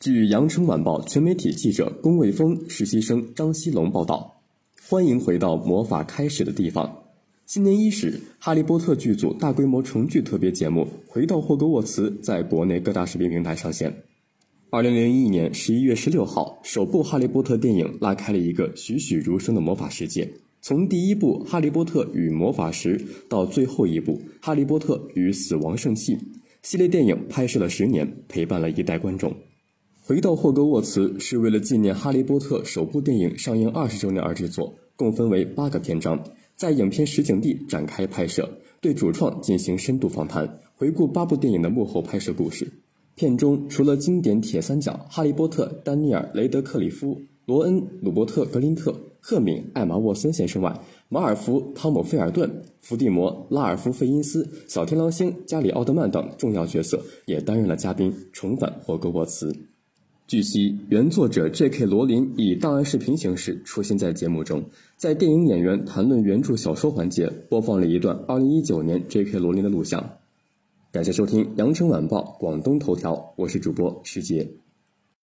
据《羊城晚报》全媒体记者龚卫峰、实习生张西龙报道，欢迎回到魔法开始的地方。新年伊始，《哈利波特》剧组大规模重聚特别节目《回到霍格沃茨》在国内各大视频平台上线。二零零一年十一月十六号，首部《哈利波特》电影拉开了一个栩栩如生的魔法世界。从第一部《哈利波特与魔法石》到最后一部《哈利波特与死亡圣器》，系列电影拍摄了十年，陪伴了一代观众。回到霍格沃茨是为了纪念《哈利波特》首部电影上映二十周年而制作，共分为八个篇章，在影片实景地展开拍摄，对主创进行深度访谈，回顾八部电影的幕后拍摄故事。片中除了经典铁三角哈利波特、丹尼尔·雷德克里夫、罗恩·鲁伯特·格林特、赫敏·艾玛沃森先生外，马尔福·汤姆·费尔顿、伏地魔、拉尔夫·费因斯、小天狼星加里·奥德曼等重要角色也担任了嘉宾，重返霍格沃茨。据悉，原作者 J.K. 罗琳以档案视频形式出现在节目中，在电影演员谈论原著小说环节播放了一段2019年 J.K. 罗琳的录像。感谢收听《羊城晚报广东头条》，我是主播石杰。